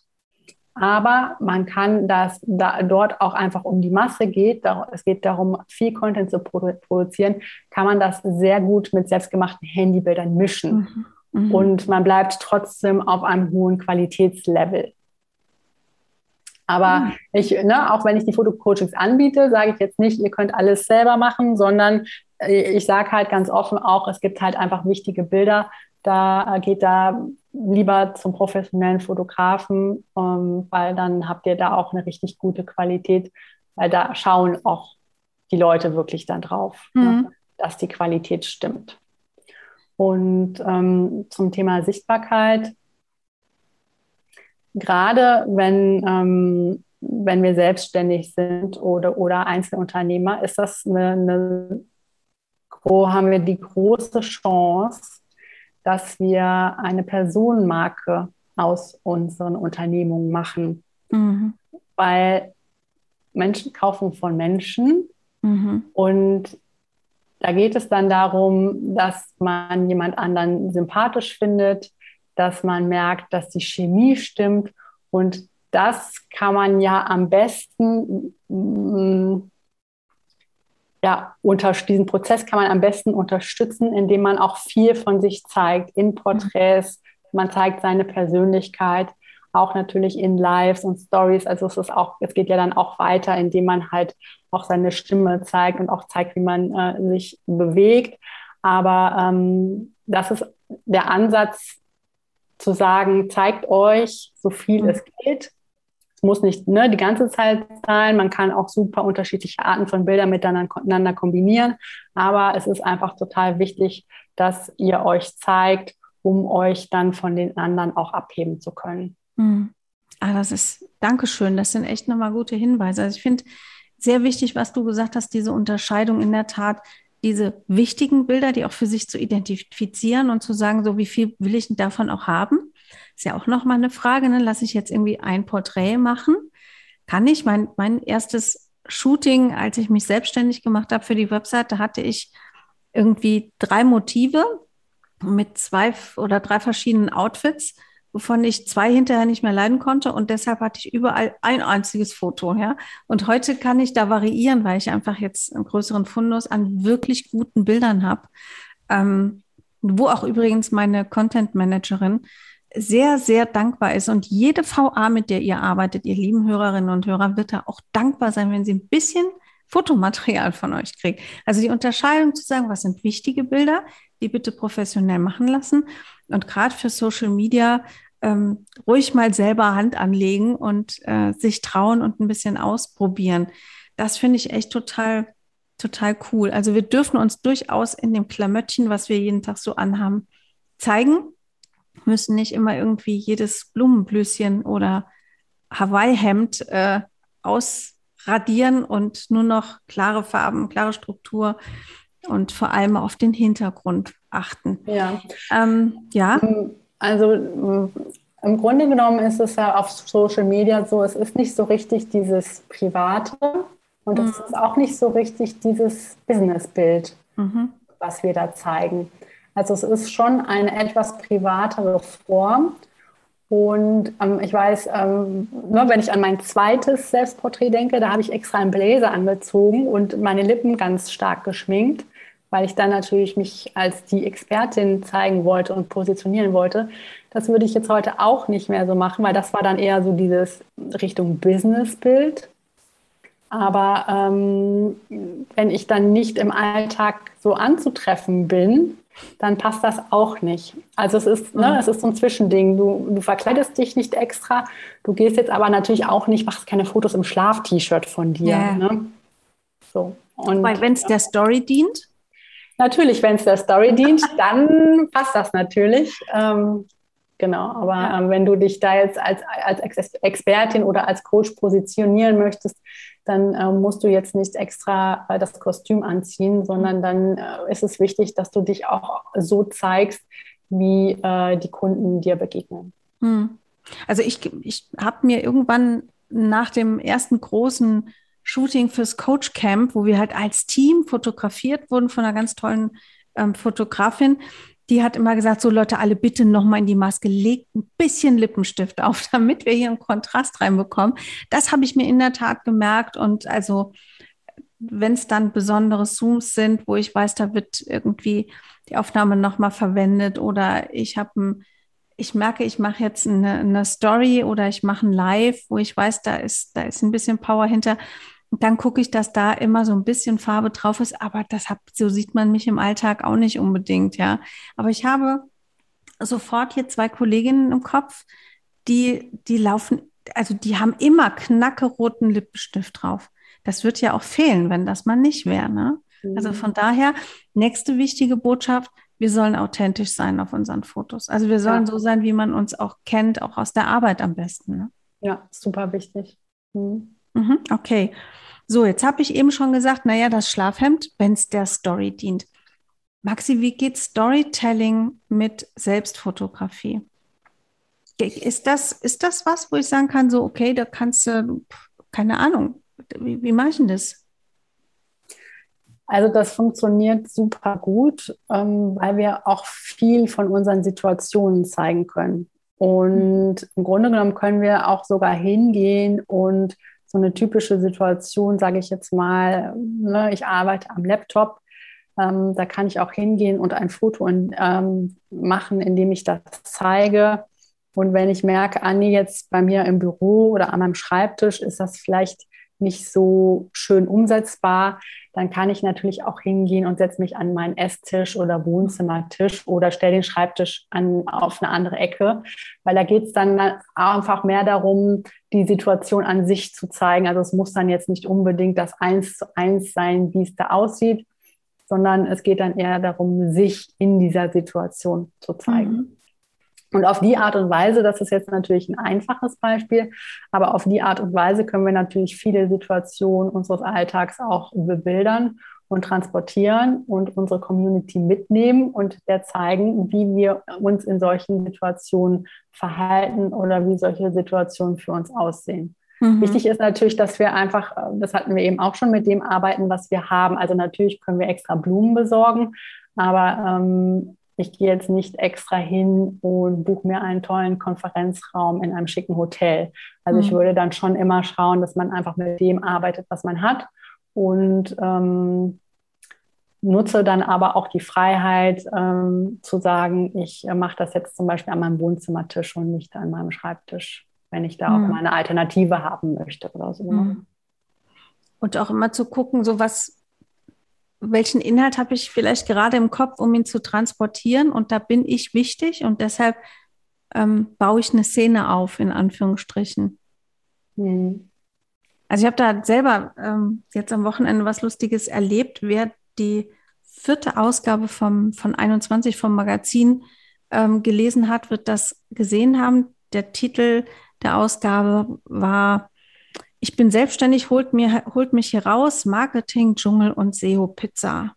Aber man kann das da, dort auch einfach um die Masse geht. Es geht darum, viel Content zu produ produzieren. Kann man das sehr gut mit selbstgemachten Handybildern mischen. Mhm. Mhm. Und man bleibt trotzdem auf einem hohen Qualitätslevel. Aber mhm. ich, ne, auch wenn ich die Fotocoachings anbiete, sage ich jetzt nicht, ihr könnt alles selber machen, sondern ich sage halt ganz offen auch, es gibt halt einfach wichtige Bilder. Da geht da lieber zum professionellen Fotografen, ähm, weil dann habt ihr da auch eine richtig gute Qualität, weil da schauen auch die Leute wirklich dann drauf, ne, mhm. ne, dass die Qualität stimmt. Und ähm, zum Thema Sichtbarkeit, gerade wenn, ähm, wenn wir selbstständig sind oder, oder Einzelunternehmer, ist das eine, eine haben wir die große Chance, dass wir eine Personenmarke aus unseren Unternehmungen machen. Mhm. Weil Menschen kaufen von Menschen mhm. und da geht es dann darum, dass man jemand anderen sympathisch findet, dass man merkt, dass die Chemie stimmt und das kann man ja am besten ja, unter diesen Prozess kann man am besten unterstützen, indem man auch viel von sich zeigt in Porträts. Man zeigt seine Persönlichkeit, auch natürlich in Lives und Stories. Also es ist auch, es geht ja dann auch weiter, indem man halt auch seine Stimme zeigt und auch zeigt, wie man äh, sich bewegt. Aber ähm, das ist der Ansatz zu sagen, zeigt euch so viel mhm. es geht es muss nicht ne, die ganze Zeit sein. Man kann auch super unterschiedliche Arten von Bildern miteinander kombinieren. Aber es ist einfach total wichtig, dass ihr euch zeigt, um euch dann von den anderen auch abheben zu können.
Mhm. Ah, das ist, Dankeschön. Das sind echt nochmal gute Hinweise. Also ich finde sehr wichtig, was du gesagt hast, diese Unterscheidung in der Tat, diese wichtigen Bilder, die auch für sich zu identifizieren und zu sagen, so wie viel will ich davon auch haben? Ist ja auch nochmal eine Frage, ne? lasse ich jetzt irgendwie ein Porträt machen? Kann ich? Mein, mein erstes Shooting, als ich mich selbstständig gemacht habe für die Webseite, hatte ich irgendwie drei Motive mit zwei oder drei verschiedenen Outfits, wovon ich zwei hinterher nicht mehr leiden konnte und deshalb hatte ich überall ein einziges Foto, ja. Und heute kann ich da variieren, weil ich einfach jetzt einen größeren Fundus an wirklich guten Bildern habe, ähm, wo auch übrigens meine Content Managerin sehr, sehr dankbar ist. Und jede VA, mit der ihr arbeitet, ihr lieben Hörerinnen und Hörer, wird da auch dankbar sein, wenn sie ein bisschen Fotomaterial von euch kriegt. Also die Unterscheidung zu sagen, was sind wichtige Bilder, die bitte professionell machen lassen. Und gerade für Social Media ähm, ruhig mal selber Hand anlegen und äh, sich trauen und ein bisschen ausprobieren. Das finde ich echt total, total cool. Also wir dürfen uns durchaus in dem Klamöttchen, was wir jeden Tag so anhaben, zeigen müssen nicht immer irgendwie jedes Blumenblüschen oder Hawaii-Hemd äh, ausradieren und nur noch klare Farben, klare Struktur und vor allem auf den Hintergrund achten.
Ja. Ähm, ja. Also im Grunde genommen ist es ja auf Social Media so, es ist nicht so richtig dieses Private und mhm. es ist auch nicht so richtig dieses Businessbild, mhm. was wir da zeigen. Also es ist schon eine etwas privatere Form. Und ähm, ich weiß, ähm, ne, wenn ich an mein zweites Selbstporträt denke, da habe ich extra einen Bläser angezogen und meine Lippen ganz stark geschminkt, weil ich dann natürlich mich als die Expertin zeigen wollte und positionieren wollte. Das würde ich jetzt heute auch nicht mehr so machen, weil das war dann eher so dieses Richtung Business-Bild. Aber ähm, wenn ich dann nicht im Alltag so anzutreffen bin, dann passt das auch nicht. Also es ist, ne, mhm. es ist so ein Zwischending. Du, du verkleidest dich nicht extra, du gehst jetzt aber natürlich auch nicht, machst keine Fotos im Schlaf-T-Shirt von dir.
Yeah. Ne? So. Und, Weil wenn es der Story dient?
Natürlich, wenn es der Story dient, dann passt das natürlich. Ähm, Genau, aber ja. ähm, wenn du dich da jetzt als, als Expertin oder als Coach positionieren möchtest, dann äh, musst du jetzt nicht extra äh, das Kostüm anziehen, sondern mhm. dann äh, ist es wichtig, dass du dich auch so zeigst, wie äh, die Kunden dir begegnen.
Hm. Also ich, ich habe mir irgendwann nach dem ersten großen Shooting fürs Coach Camp, wo wir halt als Team fotografiert wurden von einer ganz tollen ähm, Fotografin, die hat immer gesagt, so Leute, alle bitte nochmal in die Maske, legt ein bisschen Lippenstift auf, damit wir hier einen Kontrast reinbekommen. Das habe ich mir in der Tat gemerkt und also wenn es dann besondere Zooms sind, wo ich weiß, da wird irgendwie die Aufnahme nochmal verwendet oder ich habe ein, ich merke, ich mache jetzt eine, eine Story oder ich mache ein Live, wo ich weiß, da ist, da ist ein bisschen Power hinter, dann gucke ich, dass da immer so ein bisschen Farbe drauf ist, aber das hab, so sieht man mich im Alltag auch nicht unbedingt, ja. Aber ich habe sofort hier zwei Kolleginnen im Kopf, die, die laufen, also die haben immer knackeroten Lippenstift drauf. Das wird ja auch fehlen, wenn das mal nicht wäre, ne? Also mhm. von daher, nächste wichtige Botschaft, wir sollen authentisch sein auf unseren Fotos. Also wir sollen ja. so sein, wie man uns auch kennt, auch aus der Arbeit am besten. Ne?
Ja, super wichtig.
Mhm. Mhm, okay. So, jetzt habe ich eben schon gesagt, naja, das Schlafhemd, wenn es der Story dient. Maxi, wie geht Storytelling mit Selbstfotografie? Ist das, ist das was, wo ich sagen kann, so, okay, da kannst du, keine Ahnung, wie, wie mache ich denn das?
Also das funktioniert super gut, ähm, weil wir auch viel von unseren Situationen zeigen können. Und im Grunde genommen können wir auch sogar hingehen und so eine typische Situation, sage ich jetzt mal, ne, ich arbeite am Laptop, ähm, da kann ich auch hingehen und ein Foto in, ähm, machen, indem ich das zeige. Und wenn ich merke, Anni, jetzt bei mir im Büro oder an meinem Schreibtisch ist das vielleicht nicht so schön umsetzbar, dann kann ich natürlich auch hingehen und setze mich an meinen Esstisch oder Wohnzimmertisch oder stelle den Schreibtisch an, auf eine andere Ecke, weil da geht es dann einfach mehr darum, die Situation an sich zu zeigen. Also es muss dann jetzt nicht unbedingt das Eins zu eins sein, wie es da aussieht, sondern es geht dann eher darum, sich in dieser Situation zu zeigen. Mhm. Und auf die Art und Weise, das ist jetzt natürlich ein einfaches Beispiel, aber auf die Art und Weise können wir natürlich viele Situationen unseres Alltags auch bebildern und transportieren und unsere Community mitnehmen und der zeigen, wie wir uns in solchen Situationen verhalten oder wie solche Situationen für uns aussehen. Mhm. Wichtig ist natürlich, dass wir einfach, das hatten wir eben auch schon, mit dem arbeiten, was wir haben. Also natürlich können wir extra Blumen besorgen, aber ähm, ich gehe jetzt nicht extra hin und buche mir einen tollen Konferenzraum in einem schicken Hotel. Also mhm. ich würde dann schon immer schauen, dass man einfach mit dem arbeitet, was man hat und ähm, nutze dann aber auch die Freiheit ähm, zu sagen, ich äh, mache das jetzt zum Beispiel an meinem Wohnzimmertisch und nicht an meinem Schreibtisch, wenn ich da mhm. auch mal eine Alternative haben möchte oder so. Mhm.
Und auch immer zu gucken, so was, welchen Inhalt habe ich vielleicht gerade im Kopf, um ihn zu transportieren. Und da bin ich wichtig und deshalb ähm, baue ich eine Szene auf, in Anführungsstrichen. Mhm. Also ich habe da selber ähm, jetzt am Wochenende was Lustiges erlebt. Wer die vierte Ausgabe vom, von 21 vom Magazin ähm, gelesen hat, wird das gesehen haben. Der Titel der Ausgabe war ich bin selbstständig, holt, mir, holt mich hier raus, Marketing, Dschungel und SEO Pizza.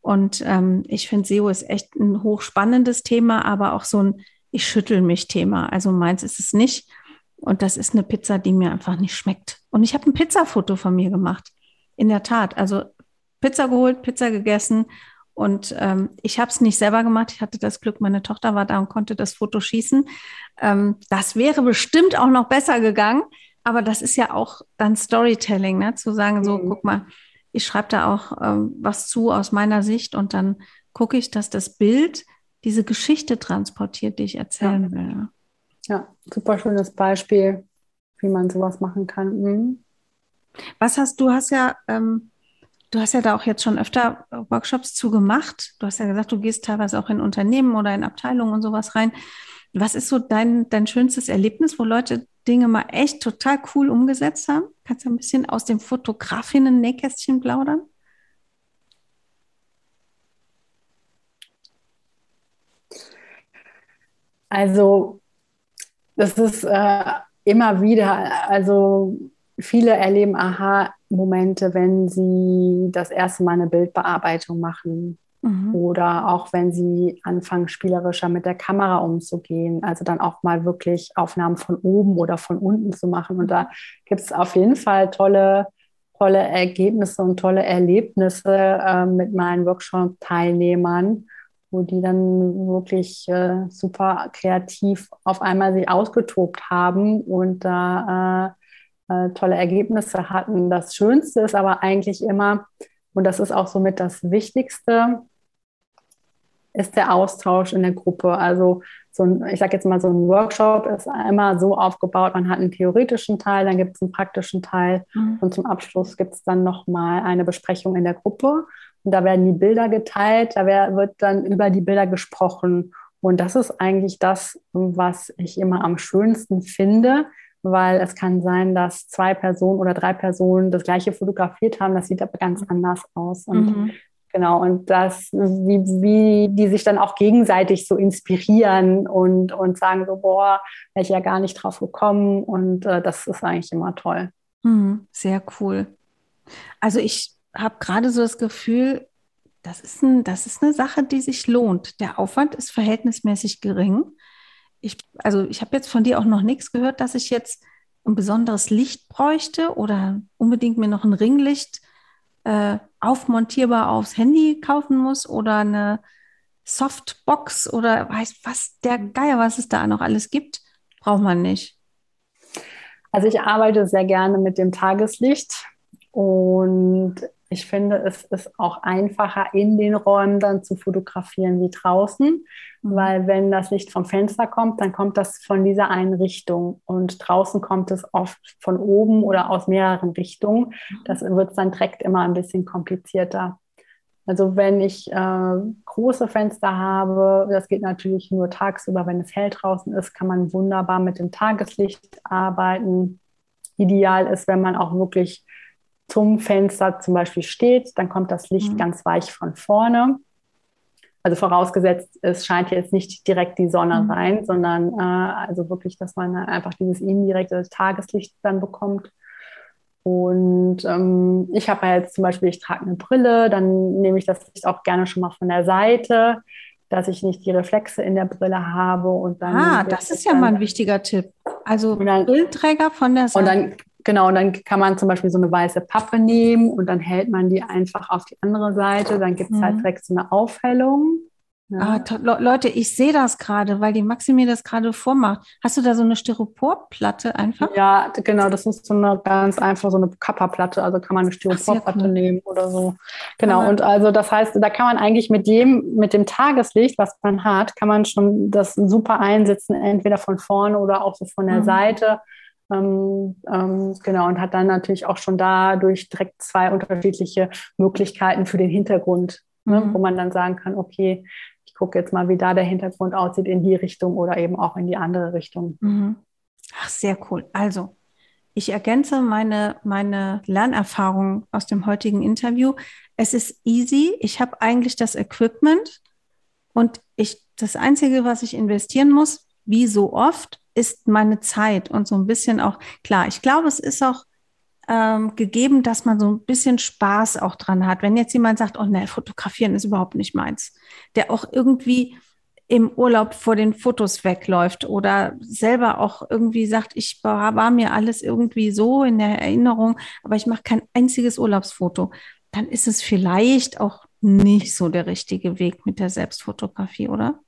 Und ähm, ich finde, SEO ist echt ein hochspannendes Thema, aber auch so ein ich schüttel mich Thema. Also meins ist es nicht. Und das ist eine Pizza, die mir einfach nicht schmeckt. Und ich habe ein Pizzafoto von mir gemacht. In der Tat. Also Pizza geholt, Pizza gegessen. Und ähm, ich habe es nicht selber gemacht. Ich hatte das Glück, meine Tochter war da und konnte das Foto schießen. Ähm, das wäre bestimmt auch noch besser gegangen. Aber das ist ja auch dann Storytelling, ne? zu sagen, so, mhm. guck mal, ich schreibe da auch ähm, was zu aus meiner Sicht und dann gucke ich, dass das Bild diese Geschichte transportiert, die ich erzählen ja. will.
Ja, super schönes Beispiel, wie man sowas machen kann. Mhm.
Was hast du hast ja, ähm, du hast ja da auch jetzt schon öfter Workshops zu gemacht. Du hast ja gesagt, du gehst teilweise auch in Unternehmen oder in Abteilungen und sowas rein. Was ist so dein, dein schönstes Erlebnis, wo Leute Dinge mal echt total cool umgesetzt haben? Kannst du ein bisschen aus dem Fotografinnen-Nähkästchen plaudern?
Also, das ist äh, immer wieder, also viele erleben Aha-Momente, wenn sie das erste Mal eine Bildbearbeitung machen. Mhm. Oder auch wenn sie anfangen, spielerischer mit der Kamera umzugehen, also dann auch mal wirklich Aufnahmen von oben oder von unten zu machen. Und da gibt es auf jeden Fall tolle, tolle Ergebnisse und tolle Erlebnisse äh, mit meinen Workshop-Teilnehmern, wo die dann wirklich äh, super kreativ auf einmal sich ausgetobt haben und da äh, äh tolle Ergebnisse hatten. Das Schönste ist aber eigentlich immer, und das ist auch somit das Wichtigste, ist der Austausch in der Gruppe. Also so ein, ich sage jetzt mal, so ein Workshop ist immer so aufgebaut, man hat einen theoretischen Teil, dann gibt es einen praktischen Teil mhm. und zum Abschluss gibt es dann nochmal eine Besprechung in der Gruppe. Und da werden die Bilder geteilt, da wird dann über die Bilder gesprochen. Und das ist eigentlich das, was ich immer am schönsten finde, weil es kann sein, dass zwei Personen oder drei Personen das gleiche fotografiert haben. Das sieht aber ganz anders aus. Und mhm. Genau, und das, wie, wie die sich dann auch gegenseitig so inspirieren und, und sagen so, boah, wäre ich ja gar nicht drauf gekommen. Und äh, das ist eigentlich immer toll.
Mhm, sehr cool. Also ich habe gerade so das Gefühl, das ist, ein, das ist eine Sache, die sich lohnt. Der Aufwand ist verhältnismäßig gering. Ich, also ich habe jetzt von dir auch noch nichts gehört, dass ich jetzt ein besonderes Licht bräuchte oder unbedingt mir noch ein Ringlicht äh, aufmontierbar aufs Handy kaufen muss oder eine Softbox oder weiß was der Geier, was es da noch alles gibt, braucht man nicht.
Also ich arbeite sehr gerne mit dem Tageslicht und ich finde, es ist auch einfacher, in den Räumen dann zu fotografieren wie draußen, mhm. weil wenn das Licht vom Fenster kommt, dann kommt das von dieser einen Richtung und draußen kommt es oft von oben oder aus mehreren Richtungen. Mhm. Das wird dann direkt immer ein bisschen komplizierter. Also wenn ich äh, große Fenster habe, das geht natürlich nur tagsüber, wenn es hell draußen ist, kann man wunderbar mit dem Tageslicht arbeiten. Ideal ist, wenn man auch wirklich zum Fenster zum Beispiel steht, dann kommt das Licht mhm. ganz weich von vorne. Also vorausgesetzt, es scheint jetzt nicht direkt die Sonne mhm. rein, sondern äh, also wirklich, dass man einfach dieses indirekte Tageslicht dann bekommt. Und ähm, ich habe ja jetzt zum Beispiel, ich trage eine Brille, dann nehme ich das Licht auch gerne schon mal von der Seite, dass ich nicht die Reflexe in der Brille habe. Und dann
ah, das ist ja mal ein wichtiger Tipp. Also dann, Brillenträger von der
Seite. Und dann Genau, und dann kann man zum Beispiel so eine weiße Pappe nehmen und dann hält man die einfach auf die andere Seite. Dann gibt es halt mhm. halt direkt so eine Aufhellung.
Ja. Ah, Leute, ich sehe das gerade, weil die Maxi mir das gerade vormacht. Hast du da so eine Styroporplatte einfach?
Ja, genau, das ist so eine ganz einfach so eine Kapperplatte. Also kann man eine Styroporplatte cool. nehmen oder so. Genau, und also das heißt, da kann man eigentlich mit dem, mit dem Tageslicht, was man hat, kann man schon das super einsetzen, entweder von vorne oder auch so von der mhm. Seite. Ähm, ähm, genau, und hat dann natürlich auch schon dadurch direkt zwei unterschiedliche Möglichkeiten für den Hintergrund, ne, mhm. wo man dann sagen kann, okay, ich gucke jetzt mal, wie da der Hintergrund aussieht in die Richtung oder eben auch in die andere Richtung.
Mhm. Ach, sehr cool. Also, ich ergänze meine, meine Lernerfahrung aus dem heutigen Interview. Es ist easy. Ich habe eigentlich das Equipment und ich, das Einzige, was ich investieren muss, wie so oft, ist meine Zeit und so ein bisschen auch, klar, ich glaube, es ist auch ähm, gegeben, dass man so ein bisschen Spaß auch dran hat. Wenn jetzt jemand sagt, oh ne, fotografieren ist überhaupt nicht meins, der auch irgendwie im Urlaub vor den Fotos wegläuft oder selber auch irgendwie sagt, ich war mir alles irgendwie so in der Erinnerung, aber ich mache kein einziges Urlaubsfoto, dann ist es vielleicht auch nicht so der richtige Weg mit der Selbstfotografie, oder?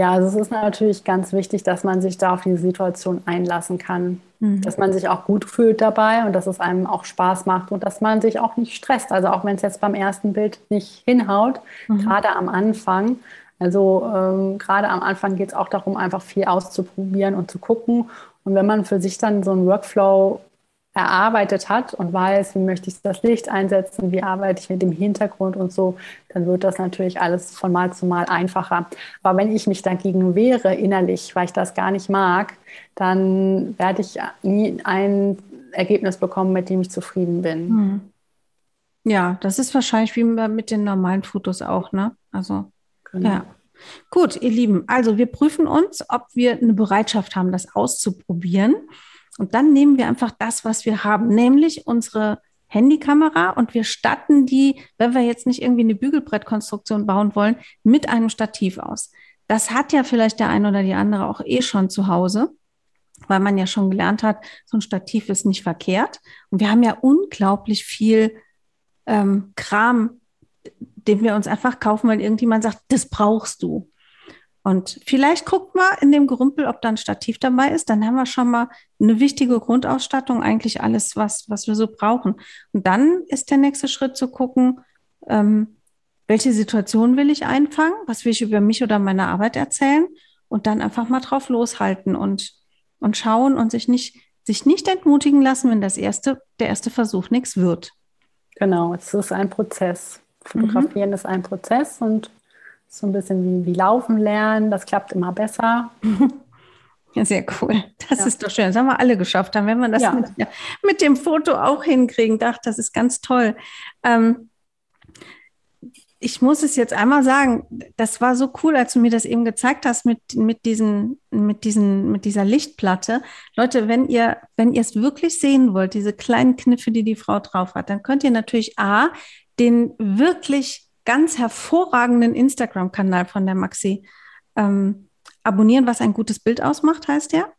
Ja, also es ist natürlich ganz wichtig, dass man sich da auf die Situation einlassen kann, mhm. dass man sich auch gut fühlt dabei und dass es einem auch Spaß macht und dass man sich auch nicht stresst. Also auch wenn es jetzt beim ersten Bild nicht hinhaut, mhm. gerade am Anfang. Also ähm, gerade am Anfang geht es auch darum, einfach viel auszuprobieren und zu gucken. Und wenn man für sich dann so einen Workflow erarbeitet hat und weiß, wie möchte ich das Licht einsetzen, wie arbeite ich mit dem Hintergrund und so, dann wird das natürlich alles von Mal zu Mal einfacher. Aber wenn ich mich dagegen wehre innerlich, weil ich das gar nicht mag, dann werde ich nie ein Ergebnis bekommen, mit dem ich zufrieden bin. Hm.
Ja, das ist wahrscheinlich wie mit den normalen Fotos auch, ne? Also, genau. ja. Gut, ihr Lieben, also wir prüfen uns, ob wir eine Bereitschaft haben, das auszuprobieren. Und dann nehmen wir einfach das, was wir haben, nämlich unsere Handykamera und wir statten die, wenn wir jetzt nicht irgendwie eine Bügelbrettkonstruktion bauen wollen, mit einem Stativ aus. Das hat ja vielleicht der eine oder die andere auch eh schon zu Hause, weil man ja schon gelernt hat, so ein Stativ ist nicht verkehrt. Und wir haben ja unglaublich viel ähm, Kram, den wir uns einfach kaufen, weil irgendjemand sagt, das brauchst du. Und vielleicht guckt mal in dem Gerümpel, ob da ein Stativ dabei ist. Dann haben wir schon mal eine wichtige Grundausstattung, eigentlich alles, was, was wir so brauchen. Und dann ist der nächste Schritt zu gucken, ähm, welche Situation will ich einfangen, was will ich über mich oder meine Arbeit erzählen und dann einfach mal drauf loshalten und, und schauen und sich nicht, sich nicht entmutigen lassen, wenn das erste, der erste Versuch nichts wird.
Genau, es ist ein Prozess. Fotografieren mhm. ist ein Prozess und so ein bisschen wie, wie Laufen lernen. Das klappt immer besser.
Ja, sehr cool. Das ja. ist doch schön. Das haben wir alle geschafft. Dann werden wir das ja. mit, mit, dem Foto auch hinkriegen. Dachte, das ist ganz toll. Ähm, ich muss es jetzt einmal sagen, das war so cool, als du mir das eben gezeigt hast mit, mit, diesen, mit, diesen, mit dieser Lichtplatte. Leute, wenn ihr, wenn ihr es wirklich sehen wollt, diese kleinen Kniffe, die die Frau drauf hat, dann könnt ihr natürlich A, den wirklich ganz hervorragenden Instagram-Kanal von der Maxi ähm, abonnieren, was ein gutes Bild ausmacht, heißt der.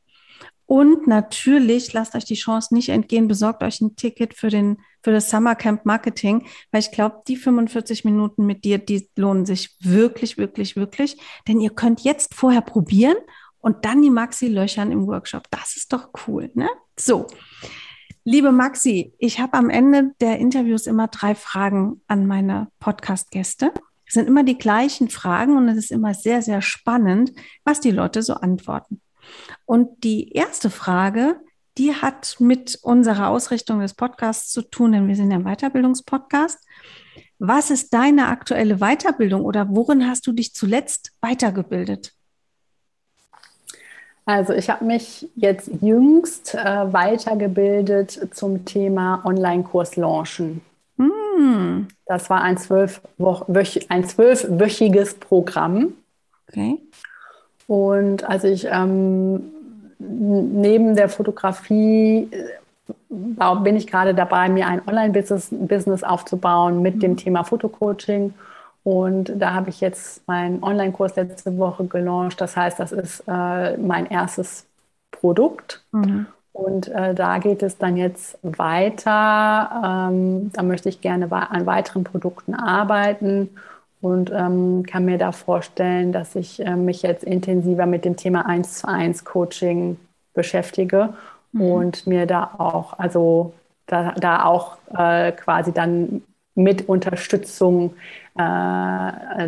Und natürlich lasst euch die Chance nicht entgehen, besorgt euch ein Ticket für, den, für das Summer Camp Marketing, weil ich glaube, die 45 Minuten mit dir, die lohnen sich wirklich, wirklich, wirklich. Denn ihr könnt jetzt vorher probieren und dann die Maxi löchern im Workshop. Das ist doch cool, ne? So. Liebe Maxi, ich habe am Ende der Interviews immer drei Fragen an meine Podcast-Gäste. Es sind immer die gleichen Fragen und es ist immer sehr, sehr spannend, was die Leute so antworten. Und die erste Frage, die hat mit unserer Ausrichtung des Podcasts zu tun, denn wir sind ja ein Weiterbildungspodcast. Was ist deine aktuelle Weiterbildung oder worin hast du dich zuletzt weitergebildet?
Also ich habe mich jetzt jüngst äh, weitergebildet zum Thema Online-Kurs launchen. Mm. Das war ein, zwölfwöch ein zwölfwöchiges Programm. Okay. Und also ich ähm, neben der Fotografie äh, bin ich gerade dabei, mir ein Online-Business Business aufzubauen mit dem mhm. Thema Fotocoaching. Und da habe ich jetzt meinen Online-Kurs letzte Woche gelauncht. Das heißt, das ist äh, mein erstes Produkt. Mhm. Und äh, da geht es dann jetzt weiter. Ähm, da möchte ich gerne an weiteren Produkten arbeiten und ähm, kann mir da vorstellen, dass ich äh, mich jetzt intensiver mit dem Thema 1 zu 1 Coaching beschäftige mhm. und mir da auch, also da, da auch äh, quasi dann mit Unterstützung äh,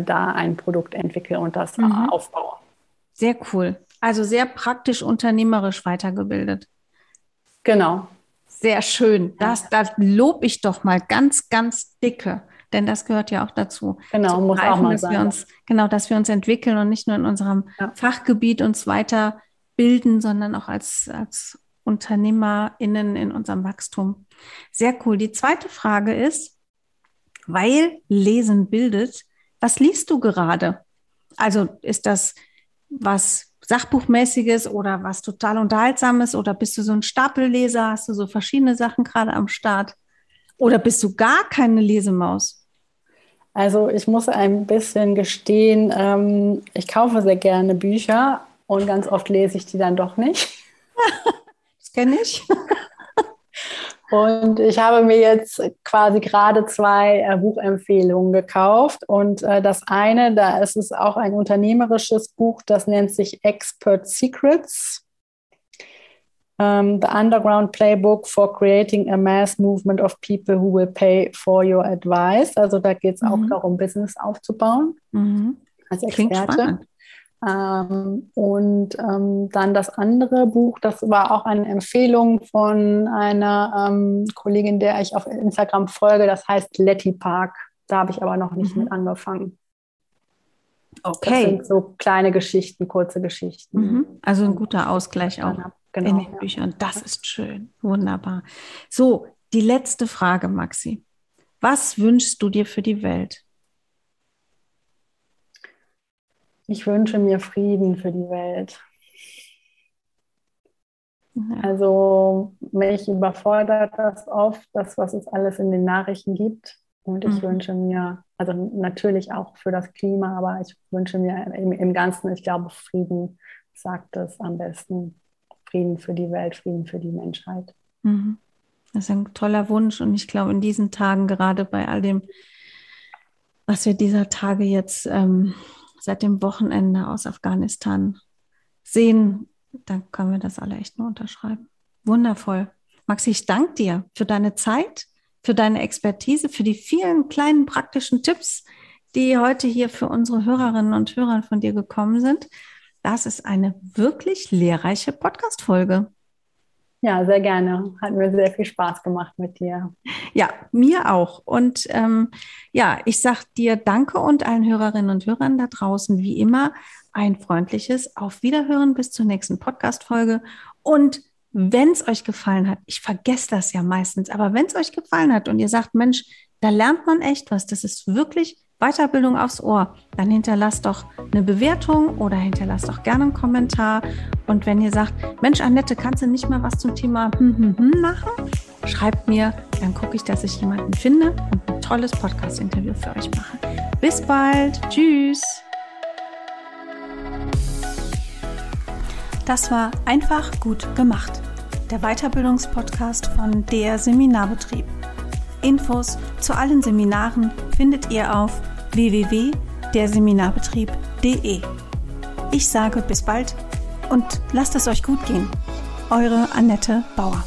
da ein Produkt entwickle und das mhm. aufbaue.
Sehr cool. Also sehr praktisch unternehmerisch weitergebildet.
Genau.
Sehr schön. Das, das lob ich doch mal ganz, ganz dicke. Denn das gehört ja auch dazu.
Genau, muss greifen, auch mal
dass
sein.
Wir uns, genau, dass wir uns entwickeln und nicht nur in unserem ja. Fachgebiet uns weiterbilden, sondern auch als, als UnternehmerInnen in unserem Wachstum. Sehr cool. Die zweite Frage ist, weil Lesen bildet. Was liest du gerade? Also ist das was Sachbuchmäßiges oder was total Unterhaltsames oder bist du so ein Stapelleser? Hast du so verschiedene Sachen gerade am Start? Oder bist du gar keine Lesemaus?
Also ich muss ein bisschen gestehen, ähm, ich kaufe sehr gerne Bücher und ganz oft lese ich die dann doch nicht.
das kenne ich.
Und ich habe mir jetzt quasi gerade zwei äh, Buchempfehlungen gekauft. Und äh, das eine, da ist es auch ein unternehmerisches Buch, das nennt sich Expert Secrets. Um, ähm, the Underground Playbook for Creating a Mass Movement of People Who Will Pay for Your Advice. Also da geht es mhm. auch darum, Business aufzubauen mhm. als Experte. Ähm, und ähm, dann das andere Buch, das war auch eine Empfehlung von einer ähm, Kollegin, der ich auf Instagram folge, das heißt Letty Park. Da habe ich aber noch nicht mhm. mit angefangen. Okay. Das sind so kleine Geschichten, kurze Geschichten.
Mhm. Also ein guter Ausgleich auch genau, in den ja. Büchern. Das ist schön. Wunderbar. So, die letzte Frage, Maxi. Was wünschst du dir für die Welt?
Ich wünsche mir Frieden für die Welt. Ja. Also mich überfordert das oft, das, was es alles in den Nachrichten gibt. Und ich mhm. wünsche mir, also natürlich auch für das Klima, aber ich wünsche mir im, im Ganzen, ich glaube, Frieden sagt es am besten. Frieden für die Welt, Frieden für die Menschheit.
Mhm. Das ist ein toller Wunsch und ich glaube, in diesen Tagen, gerade bei all dem, was wir dieser Tage jetzt ähm, seit dem Wochenende aus Afghanistan sehen, dann können wir das alle echt nur unterschreiben. Wundervoll. Maxi, ich danke dir für deine Zeit, für deine Expertise, für die vielen kleinen praktischen Tipps, die heute hier für unsere Hörerinnen und Hörer von dir gekommen sind. Das ist eine wirklich lehrreiche Podcast-Folge.
Ja, sehr gerne. Hat mir sehr viel Spaß gemacht mit dir.
Ja, mir auch. Und ähm, ja, ich sage dir Danke und allen Hörerinnen und Hörern da draußen wie immer ein freundliches Auf Wiederhören bis zur nächsten Podcast-Folge. Und wenn es euch gefallen hat, ich vergesse das ja meistens, aber wenn es euch gefallen hat und ihr sagt, Mensch, da lernt man echt was, das ist wirklich Weiterbildung aufs Ohr, dann hinterlasst doch eine Bewertung oder hinterlasst doch gerne einen Kommentar. Und wenn ihr sagt, Mensch, Annette, kannst du nicht mal was zum Thema hm, hm, hm machen? Schreibt mir, dann gucke ich, dass ich jemanden finde und ein tolles Podcast-Interview für euch mache. Bis bald. Tschüss. Das war einfach gut gemacht. Der Weiterbildungspodcast von der Seminarbetrieb. Infos zu allen Seminaren findet ihr auf www.derseminarbetrieb.de. Ich sage bis bald und lasst es euch gut gehen. Eure Annette Bauer.